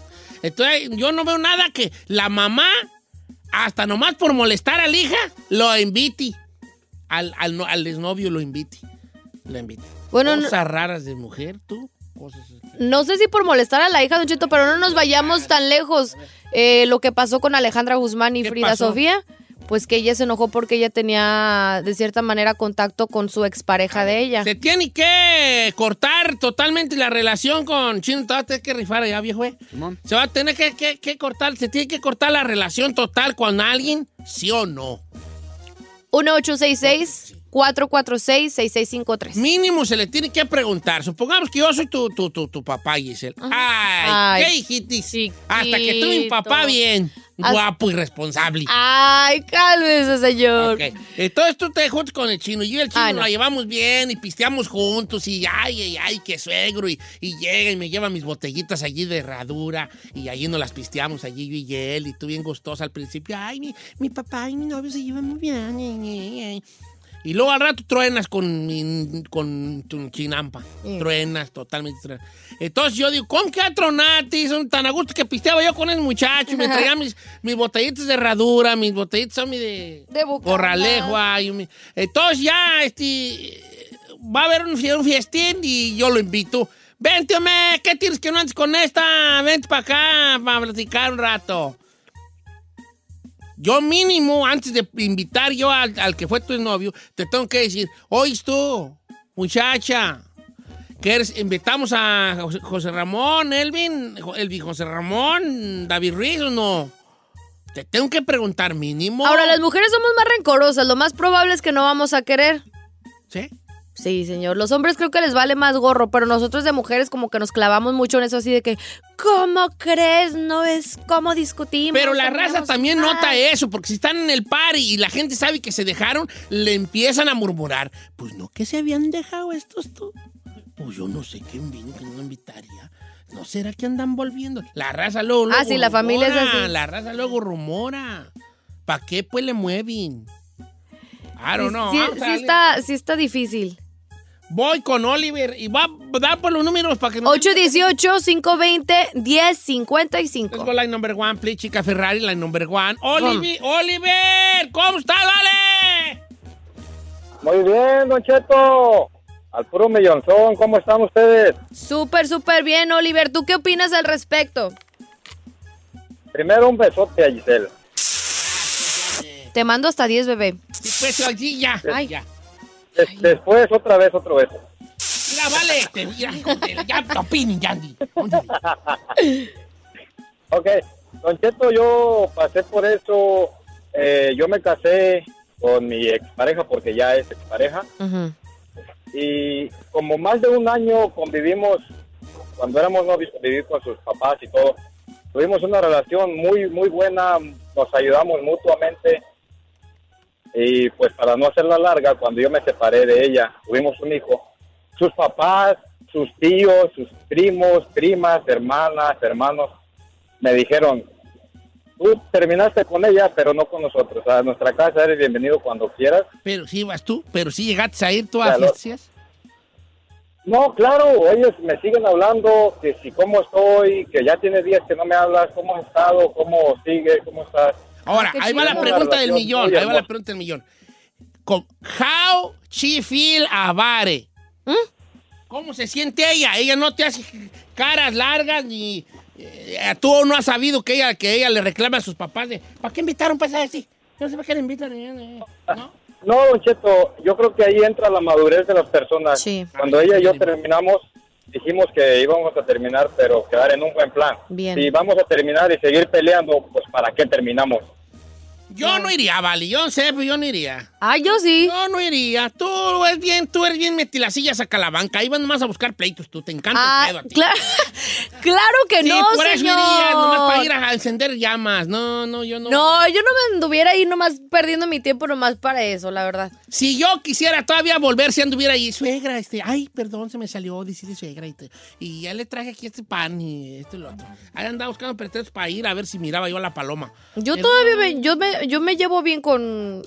Entonces, yo no veo nada que la mamá, hasta nomás por molestar a la hija, lo invite. Al, al, al exnovio lo invite. Lo invite. Bueno, no- Cosas raras de mujer, tú. Cosas No sé si por molestar a la hija, Don Cheto, pero no nos vayamos tan lejos. Eh, lo que pasó con Alejandra Guzmán y ¿Qué Frida pasó? Sofía, pues que ella se enojó porque ella tenía, de cierta manera, contacto con su expareja de ella. Se tiene que cortar totalmente la relación con Chino. Te va a tener que rifar allá, viejo. eh. Se va a tener que, que- que cortar, se tiene que cortar la relación total con alguien, sí o no. 1866-446-6653. Mínimo se le tiene que preguntar. Supongamos que yo soy tu, tu, tu, tu papá, Giselle. Ay, Ay, qué hijitis. chiquito. Hasta que tuve un papá bien, guapo y responsable. Ay, cálmese, señor. Ok. Entonces tú te juntas con el chino. Yo y el chino Ay, no. la llevamos bien y pisteamos juntos y ay, ay, ay, qué suegro. Y, y llega y me lleva mis botellitas allí de herradura y allí nos las pisteamos allí yo y él. Y tú bien gustosa al principio. Ay, mi, mi papá y mi novio se llevan muy bien. ay, ay, ay". Y luego al rato truenas con, con tu chinampa. Mm. Truenas, totalmente truenas. Entonces yo digo, ¿con qué atronati? Son tan a gusto que pisteaba yo con el muchacho. y Me traía mis, mis botellitas de herradura, mis botellitas son mi de... De. Corralejo, Entonces ya, este... Va a haber un, un fiestín y yo lo invito. Vente, hombre, ¿qué tienes que no antes con esta? Vente para acá para platicar un rato. Yo mínimo, antes de invitar yo al, al que fue tu novio, te tengo que decir, oís tú, muchacha, que eres, invitamos a José, José Ramón, Elvin, Elvin, José Ramón, David Ruiz o no. Te tengo que preguntar mínimo. Ahora, las mujeres somos más rencorosas. Lo más probable es que no vamos a querer. ¿Sí? Sí, señor. Los hombres creo que les vale más gorro, pero nosotros de mujeres como que nos clavamos mucho en eso así de que, ¿cómo crees? No es cómo discutimos. Pero la raza también paz". nota eso, porque si están en el party y la gente sabe que se dejaron, le empiezan a murmurar. Pues no, que se habían dejado estos tú. Pues yo no sé quién vino, que no invitaría. ¿No será que andan volviendo? La raza luego, luego Ah, sí, la familia es así. La raza luego rumora. ¿Para qué pues le mueven? I don't Sí, know. sí, está, sí está difícil. Voy con Oliver y va a dar por los números para que no... 818-520-1055. Let's go line number one, please, chica Ferrari, line number one. Oliver, Oliver, ¿cómo estás, vale? Muy bien, Don Cheto. Al puro millonzón, ¿cómo están ustedes? Súper, súper bien, Oliver. ¿Tú qué opinas al respecto? Primero un besote a Giselle. Te mando hasta 10, bebé. Sí, pues allí ya, Ay. ya. Des- después otra vez otro beso. Mira, vale, te, mira, ya opinen, Yandy. Ok, Don Cheto, yo pasé por eso. eh, yo me casé con mi expareja porque ya es expareja. Y como más de un año convivimos, cuando éramos novios, conviví con sus papás y todo. Tuvimos una relación muy, muy buena, nos ayudamos mutuamente. Y pues para no hacerla larga, cuando yo me separé de ella, tuvimos un hijo. Sus papás, sus tíos, sus primos, primas, hermanas, hermanos, me dijeron, tú terminaste con ella, pero no con nosotros. A nuestra casa eres bienvenido cuando quieras. Pero sí vas tú, pero sí llegaste a ir tú a fiestas. No, claro, ellos me siguen hablando que si cómo estoy, que ya tiene días que no me hablas, cómo has estado, cómo sigue, cómo estás. Ahora, ahí va la pregunta del millón, ahí va la pregunta del millón. How she feel about it? ¿Cómo se siente ella? Ella no te hace caras largas ni... eh, tú no has sabido que ella, que ella le reclama a sus papás de ¿para qué invitaron para así? No sé para qué le invitan. eh, ¿no? No, Don Cheto, yo creo que ahí entra la madurez de las personas. Sí. Cuando ella y yo terminamos, dijimos que íbamos a terminar, pero quedar en un buen plan. Bien. Si vamos a terminar y seguir peleando, pues ¿para qué terminamos? Yo no iría, Vali. Yo sé, pero yo no iría. Ah, yo sí. Yo no iría. Tú eres bien, tú eres bien metilacillas a la banca. Ahí van nomás a buscar pleitos tú. Te encanta Ah, el pedo a ti. cla- claro que Sí, no, por eso señor. irías, nomás para ir a encender llamas. No, no, yo no. No, yo no me anduviera ahí nomás perdiendo mi tiempo nomás para eso, la verdad. Si yo quisiera todavía volver, si anduviera ahí, suegra, este, ay, perdón, se me salió decirle suegra, y, te- y ya le traje aquí este pan y esto y lo otro. Ahí andaba buscando pretextos para ir a ver si miraba yo a la paloma. Yo todavía me, yo me, yo me llevo bien con,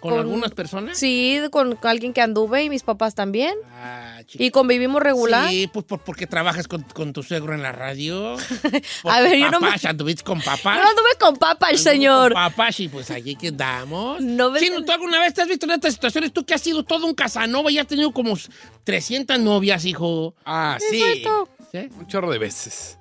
¿Con, algunas personas? sí, con alguien que anduve y mis papás también. Ah. Y convivimos regular. Sí, pues por, porque trabajas con, con tu suegro en la radio. A ver, yo no me- Papás, anduviste con papás. No anduve con papá, el señor. Con papás y pues allí quedamos. No me- Chino, ¿tú alguna vez te has visto en estas situaciones? Tú que has sido todo un Casanova y has tenido como 300 novias, hijo. Ah, sí. cierto. ¿Sí? Un chorro de veces.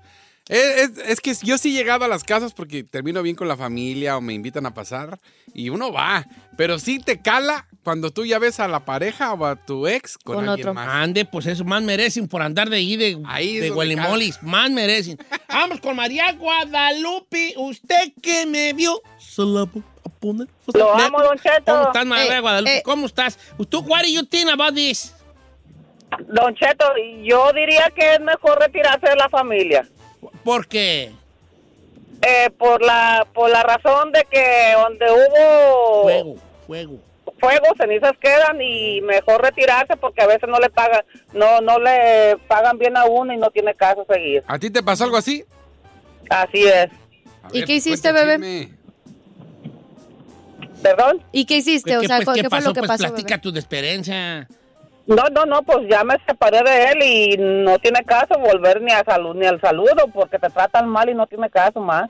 Es, es- es que yo sí he llegado a las casas porque termino bien con la familia o me invitan a pasar y uno va. Pero sí te cala cuando tú ya ves a la pareja o a tu ex con, Con alguien otro. más. Ande, pues eso, más merecen por andar de ahí de, Ahí de Gualimolis. Más merecen. Vamos con María Guadalupe. Usted que me vio. Se la voy a poner. Lo amo, Don Cheto. ¿Cómo estás, María Eh, Guadalupe? eh. ¿Cómo estás? ¿Tú, what do you think about this? Don Cheto, yo diría que es mejor retirarse de la familia. ¿Por qué? Eh, por la por la razón de que donde hubo Fuego, fuego. fuego, cenizas quedan y mejor retirarse porque a veces no le pagan, no no le pagan bien a uno y no tiene caso seguir. ¿A ti te pasó algo así? Así es. A ¿Y ver, qué hiciste, bebé? chisme. ¿Perdón? ¿Y qué hiciste? ¿Qué, o sea, pues, ¿qué, qué fue lo que pues pasó? platica bebé? tu experiencia. No, no, no, pues ya me separé de él y no tiene caso volver ni a salud ni al saludo porque te tratan mal y no tiene caso más.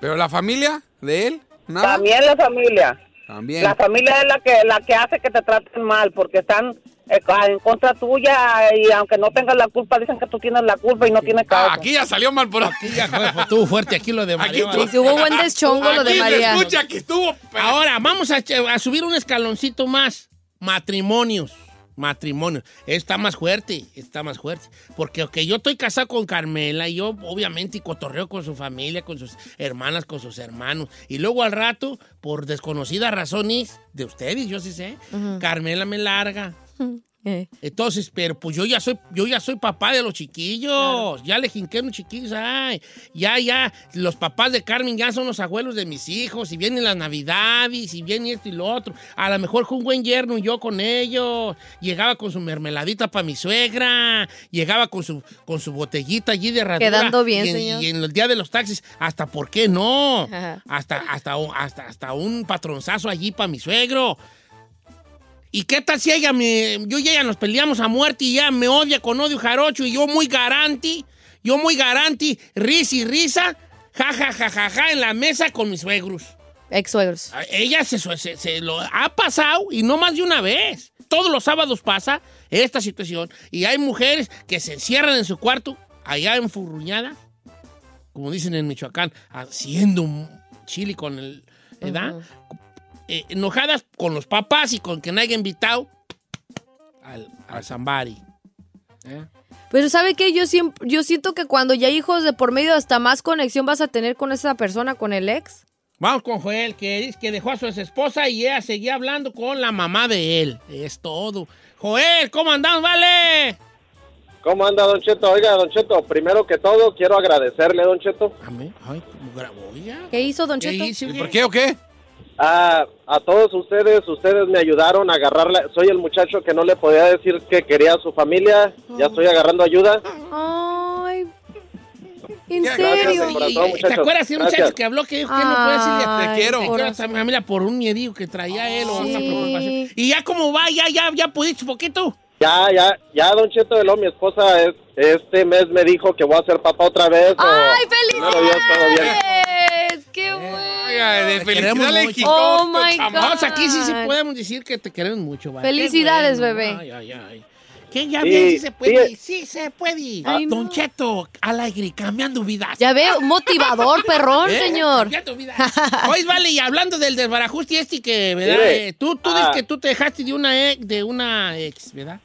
¿Pero la familia de él? ¿Nada? También la familia. También. La familia es la que la que hace que te traten mal porque están eh, en contra tuya y aunque no tengas la culpa dicen que tú tienes la culpa y no tienes caso. Ah, aquí ya salió mal por aquí. Ya, estuvo fuerte aquí lo de María. Aquí Sí, hubo buen deschongo lo de María. escucha que estuvo... Ahora, vamos a, a subir un escaloncito más. Matrimonios. Matrimonios. Está más fuerte, está más fuerte. Porque aunque yo estoy casado con Carmela, y yo obviamente cotorreo con su familia, con sus hermanas, con sus hermanos. Y luego al rato, por desconocidas razones de ustedes, yo sí sé, Carmela me larga. Eh. Entonces, pero pues yo ya soy, yo ya soy papá de los chiquillos. Ya le jinqué unos chiquillos. Ay, ya, ya. Los papás de Carmen ya son los abuelos de mis hijos. Y vienen las navidades, y viene esto y lo otro. A lo mejor fue un buen yerno y yo con ellos. Llegaba con su mermeladita para mi suegra. Llegaba con su, con su botellita allí de herradura. Quedando bien, y en, señor. Y en el día de los taxis, hasta por qué no. Ajá. Hasta, hasta, un- hasta, hasta un patronzazo allí para mi suegro. ¿Y qué tal si ella me, yo y ella nos peleamos a muerte y ella me odia con odio jarocho y yo muy garanti, yo muy garanti, risa y risa, ja, ja, ja, ja, ja, en la mesa con mis suegros. Ex suegros. A- Ella se, se- se lo ha pasado y no más de una vez. Todos los sábados pasa esta situación y hay mujeres que se encierran en su cuarto, allá enfurruñadas, como dicen en Michoacán, haciendo un chili con el... ¿Edad? Eh, enojadas con los papás y con que no haya invitado al, al Zambari. ¿Eh? Pero ¿sabe qué? Yo, siempre, yo siento que cuando ya hay hijos de por medio, hasta más conexión vas a tener con esa persona, con el ex. Vamos con Joel, que dice que dejó a su esposa y ella seguía hablando con la mamá de él. Es todo. Joel, ¿cómo andamos, vale? ¿Cómo anda, Don Cheto? Oiga, Don Cheto, primero que todo quiero agradecerle, Don Cheto, Amén. Ay, grabó ya. ¿Qué hizo, Don ¿Qué Cheto? hizo, ¿Y qué? por qué o qué? A, a todos ustedes. Ustedes me ayudaron a agarrarla. Soy el muchacho que no le podía decir que quería a su familia. Ya estoy agarrando ayuda. Ay, ¿en Ya, serio? gracias, corazón, Y- ¿Te acuerdas de un Gracias. muchacho que habló que dijo que no puede decirle Ay, Te quiero. Te quiero a esa familia por un miedillo que traía él o una Sí. preocupación? Y ya como va, ya, ya, ya pudiste poquito. Ya, ya, ya, Don Cheto, de lo, mi esposa es- este mes me dijo que voy a ser papá otra vez. o- ¡Ay, Primero Dios, todo bien. felicidades! Oiga, de Te queremos felicidad le mucho. quitó Oh, my. God. Vamos, aquí sí sí podemos decir que te queremos mucho, ¿vale? Felicidades, bueno. bebé. Ay, ay, ay. ¿Qué? Ya Sí, bien, sí se puede. sí. Sí, se puede. Ay, no. Don Cheto, alegre, cambiando vidas. Ya veo, motivador, perrón, ¿Eh? señor. Cambiando vidas. Oye, vale, y hablando del desbarajuste este que, ¿verdad? Eh, tú tú dices Ah. que tú te dejaste de una ex, de una ex, ¿verdad?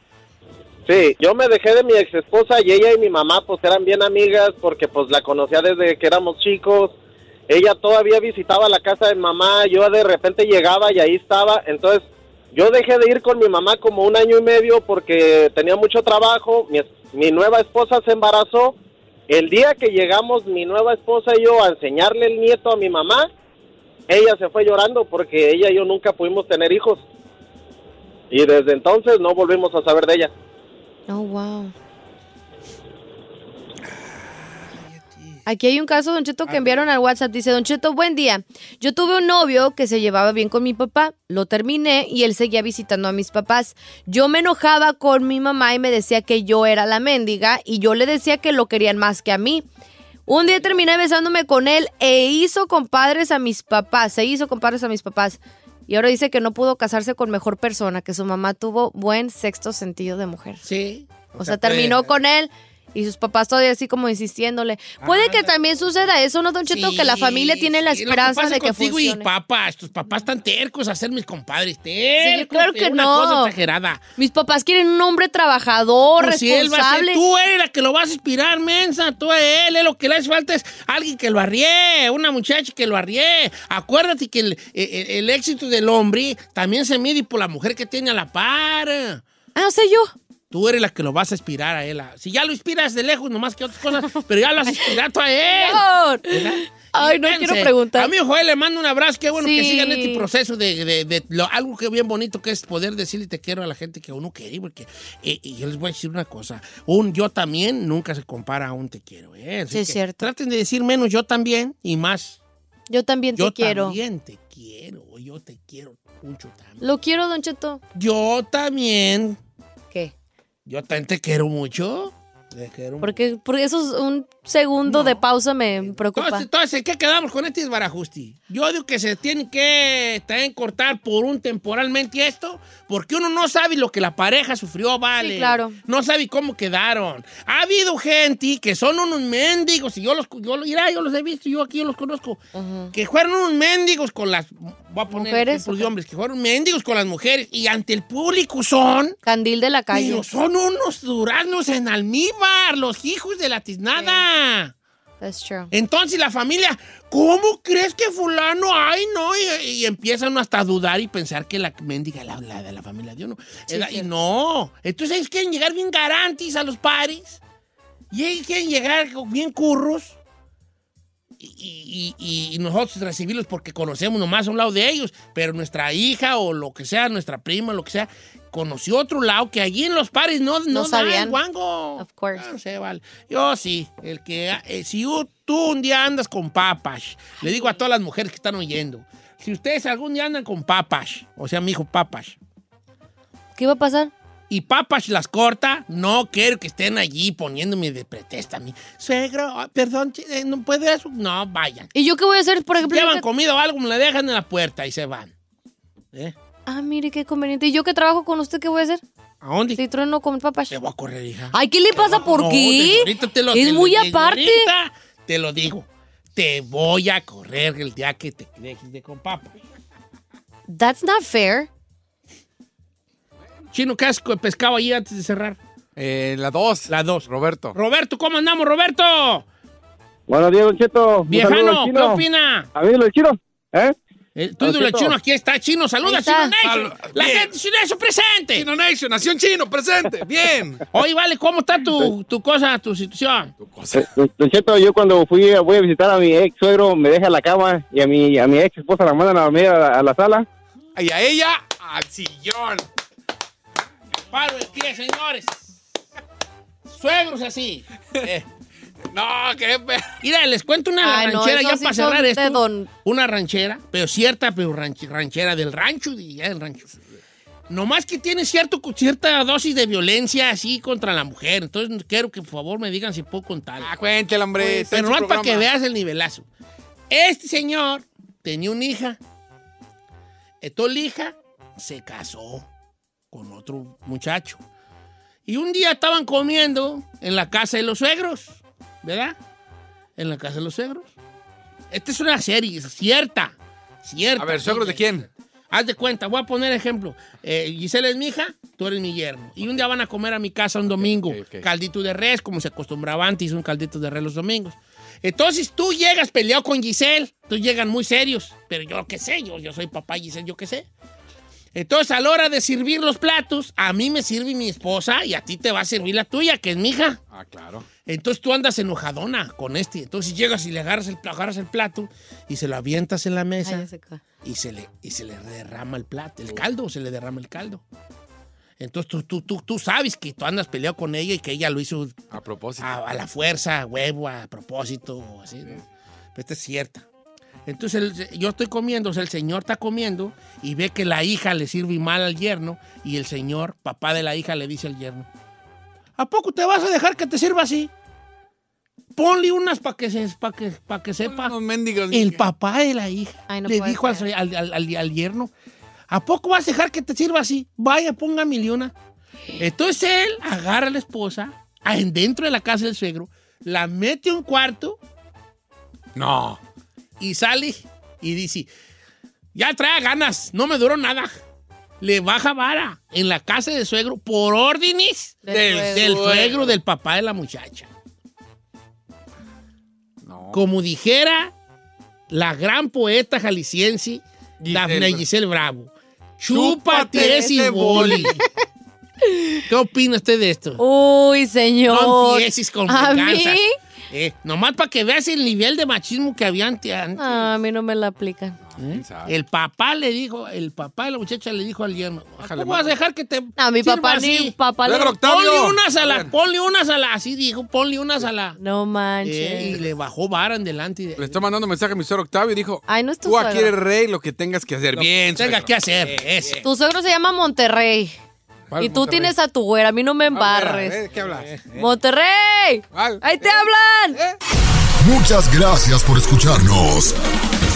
Sí, yo me dejé de mi ex esposa y ella y mi mamá pues eran bien amigas porque pues la conocía desde que éramos chicos. Ella todavía visitaba la casa de mamá, yo de repente llegaba y ahí estaba. Entonces yo dejé de ir con mi mamá como un año y medio porque tenía mucho trabajo. Mi nueva esposa se embarazó. El día que llegamos mi nueva esposa y yo a enseñarle el nieto a mi mamá, ella se fue llorando porque ella y yo nunca pudimos tener hijos. Y desde entonces no volvimos a saber de ella. Oh, wow. Aquí hay un caso, Don Cheto, que enviaron al WhatsApp. Dice, Don Cheto, buen día. Yo tuve un novio que se llevaba bien con mi papá. Lo terminé y él seguía visitando a mis papás. Yo me enojaba con mi mamá y me decía que yo era la mendiga y yo le decía que lo querían más que a mí. Un día terminé besándome con él e hizo compadres a mis papás. Se hizo compadres a mis papás. Y ahora dice que no pudo casarse con mejor persona, que su mamá tuvo buen sexto sentido de mujer. Sí. O sea, terminó con él y sus papás todavía así como insistiendo,le Puede que también suceda eso, ¿no, Don Cheto? que la familia tiene la Sí, lo esperanza pasa de que funcione. y papás, tus papás tan tercos a ser mis compadres. Sí, Tercos, claro pero que una no. cosa exagerada. Mis papás quieren un hombre trabajador, Pues si él va a ser, responsable. tú eres la que lo vas a inspirar, mensa. Tú a él, él lo que le hace falta es alguien que lo arrie, una muchacha que lo arrie. Acuérdate que el, el- el éxito del hombre también se mide por la mujer que tiene a la par. Ah, o sea, yo. Tú eres la que lo vas a inspirar a él. Si ya lo inspiras de lejos, nomás que otras cosas, pero ya lo has inspirado a él. Ay, no quiero preguntar. A mi Joel le mando un abrazo. Qué bueno que sigan este proceso de, de- de lo- algo que bien bonito que es poder decirle te quiero a la gente que uno quiere. Porque eh, y yo les voy a decir una cosa. Un yo también nunca se compara a un te quiero. ¿eh? Sí, es cierto. Traten de decir menos yo también y más Yo también te yo quiero. también te quiero. Yo te quiero mucho también. Lo quiero, Don Cheto. Yo también. Yo también te quiero mucho. Te quiero Porque, porque eso es un segundo de pausa me preocupa. Entonces, entonces, ¿qué quedamos con este desbarajuste? Yo digo que se tiene que también cortar por un temporalmente esto, porque uno no sabe lo que la pareja sufrió, vale. Sí, claro. No sabe cómo quedaron. Ha habido gente que son unos mendigos, y yo los, yo, mira, yo los he visto, yo aquí yo los conozco, que fueron unos mendigos con las, voy a poner ¿Mujeres ejemplos de hombres, que fueron mendigos con las mujeres, y ante el público son... Candil de la calle. Pero son unos duraznos en almíbar, los hijos de la tiznada. That's true. Entonces la familia, ¿cómo crees que fulano? Ay, no, y, y empiezan hasta a dudar y pensar que la mendiga la, la de la familia de uno. Sí, Era- y no, entonces ellos quieren llegar bien garantis a los paris y ellos quieren llegar bien curros y, y- y- nosotros recibirlos porque conocemos nomás a un lado de ellos, pero nuestra hija o lo que sea, nuestra prima, lo que sea, conoció otro lado que allí en los paris no, no, No sabían. guango. Of course. Yo no sé, vale. Yo sí, el que eh, si tú un día andas con papas, le digo a todas las mujeres que están oyendo, si ustedes algún día andan con papas, o sea, mi hijo papas, ¿Qué va a pasar? Y papas las corta, no quiero que estén allí poniéndome de pretesta a mí. Suegro, perdón, eh, no puede eso. No, vayan. ¿Y yo qué voy a hacer, por ejemplo? Llevan yo que- comida o algo, me la dejan en la puerta y se van. ¿Eh? Ah, mire qué conveniente. ¿Y yo que trabajo con usted, qué voy a hacer? ¿A dónde? Si trueno con papás. Te voy a correr, hija. Ay, ¿qué le pasa? ¿Por No, qué? ahorita te lo- es te muy aparte. ahorita Te lo digo. Te voy a correr el día que te dejes de con papa. That's not fair. Chino, ¿qué haces con el pescado ahí antes de cerrar? Eh, la dos. La dos. Roberto. Roberto, ¿cómo andamos, Roberto? Buenos días, Don Cheto. Viejano, ¿qué opina? A mí lo chino, ¿eh? El, tú Cheto. chino, aquí está, chino, saluda, Chino. Nation. Sal- La Bien. gente Chino Nation presente. Chino Nation, Nación Chino, presente. Bien. Oye, vale, ¿cómo está tu, tu cosa, tu situación? Eh, Don Don Cheto, yo cuando fui, voy a visitar a mi ex suegro, me deja en la cama y a mi, a mi ex esposa la mandan a dormir a la, a la sala. Y a ella, al sillón. Paro el pie, señores. Suegros así. Eh. No, qué pe... Mira, les cuento una Ay, ranchera ya sí para cerrar esto. don- Una ranchera, pero cierta, pero ranch- ranchera del rancho, ya del rancho. Nomás que tiene cierto, cierta dosis de violencia así contra la mujer. Entonces quiero que por favor me digan si puedo contar. Ah, cuéntelo, hombre. en pero nomás para que veas el nivelazo. Este señor tenía una hija. Entonces la hija se casó con otro muchacho. Y un día estaban comiendo en la casa de los suegros, ¿verdad? En la casa de los suegros. Esta es una serie, es cierta. Cierta. A ver, ¿suegros de quién? Haz de cuenta, voy a poner ejemplo. Eh, Gisela es mi hija, tú eres mi yerno. Y un día van a comer a mi casa un domingo. ok, ok. Caldito de res, como se acostumbraba antes, un caldito de res los domingos. Entonces tú llegas peleado con Giselle. Tú llegan muy serios. Pero yo qué sé, yo, yo soy papá Giselle, yo qué sé. Entonces, a la hora de servir los platos, a mí me sirve mi esposa y a ti te va a servir la tuya, que es mi hija. Ah, claro. Entonces tú andas enojadona con este. Entonces llegas y le agarras el, agarras el plato y se lo avientas en la mesa y se le, y se le derrama el plato, el caldo, se le derrama el caldo. Entonces tú, tú, tú, tú sabes que tú andas peleado con ella y que ella lo hizo A propósito. a, a la fuerza, a huevo, a propósito, o así. ¿no? Pero esta es cierta. Entonces el- yo estoy comiendo, o sea, el señor está comiendo y ve que la hija le sirve mal al yerno y el señor, papá de la hija, le dice al yerno, ¿a poco te vas a dejar que te sirva así? Ponle unas para que, se, pa que, pa que sepa. Unos mendigos. El papá de la hija Ay, no le dijo al, al, al- al- al yerno, ¿a poco vas a dejar que te sirva así? Vaya, ponga mil y una. Entonces él agarra a la esposa a- dentro de la casa del suegro, la mete a un cuarto No. Y sale y dice, ya trae ganas, no me duró nada. Le baja vara en la casa del suegro por órdenes Del del, suegro. del suegro del papá de la muchacha. No. Como dijera la gran poeta jalisciense, Giselle Dafne Giselle Bravo. Chúpate ese boli. ¿Qué opina usted de esto? Uy, señor. No empieces con ¿A mí? Eh, nomás para que veas el nivel de machismo que había ante, ante- Ah, a mí no me la aplican. ¿eh? El papá le dijo, el papá de la muchacha le dijo al yerno, Déjale, ¿cómo vas a dejar que te A mi papá así? ni papá le... Ponle unas a la, ponle unas a la, así dijo, ponle unas a la. No manches. Eh, y le bajó vara en delante. y de- Le estoy mandando mensaje a mi suegro Octavio y dijo, Ay, no es tu tú aquí eres rey, lo que tengas que hacer. Lo Bien, que tenga suegro. que hacer. eso. Tu suegro se llama Monterrey. ¿Cuál Y tú Monterrey? tienes a tu güera. A mí no me embarres. eh, ¿Qué hablas? ¡Monterrey! ¿Cuál? ¡Ahí te Eh, hablan! eh. Muchas gracias por escucharnos.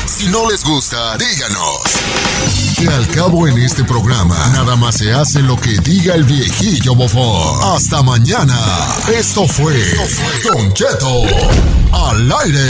Si no les gusta, díganos. Que al cabo en este programa, nada más se hace lo que diga el viejillo bofón. Hasta mañana. Esto fue Don Cheto al aire.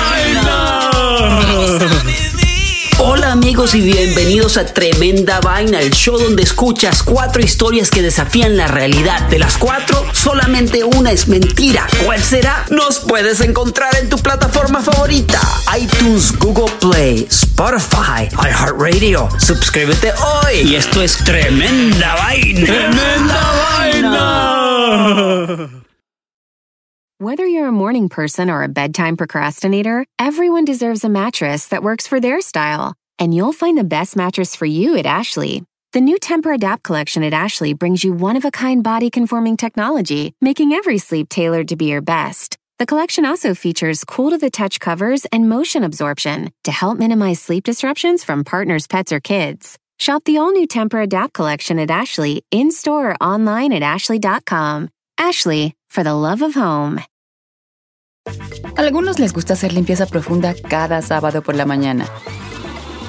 amigos y bienvenidos a Tremenda Vaina, el show donde escuchas cuatro historias que desafían la realidad. De las cuatro, solamente una es mentira. ¿Cuál será? Nos puedes encontrar en tu plataforma favorita. iTunes, Google Play, Spotify, iHeartRadio. Suscríbete hoy. Y esto es Tremenda Vaina. ¡Tremenda vaina! Whether you're a morning person or a bedtime procrastinator, everyone deserves a mattress that works for their style. And you'll find the best mattress for you at Ashley. The new Temper Adapt collection at Ashley brings you one of a kind body conforming technology, making every sleep tailored to be your best. The collection also features cool to the touch covers and motion absorption to help minimize sleep disruptions from partners, pets, or kids. Shop the all new Temper Adapt collection at Ashley in store or online at ashley.com. Ashley, for the love of home. Algunos les gusta hacer limpieza profunda cada sábado por la mañana.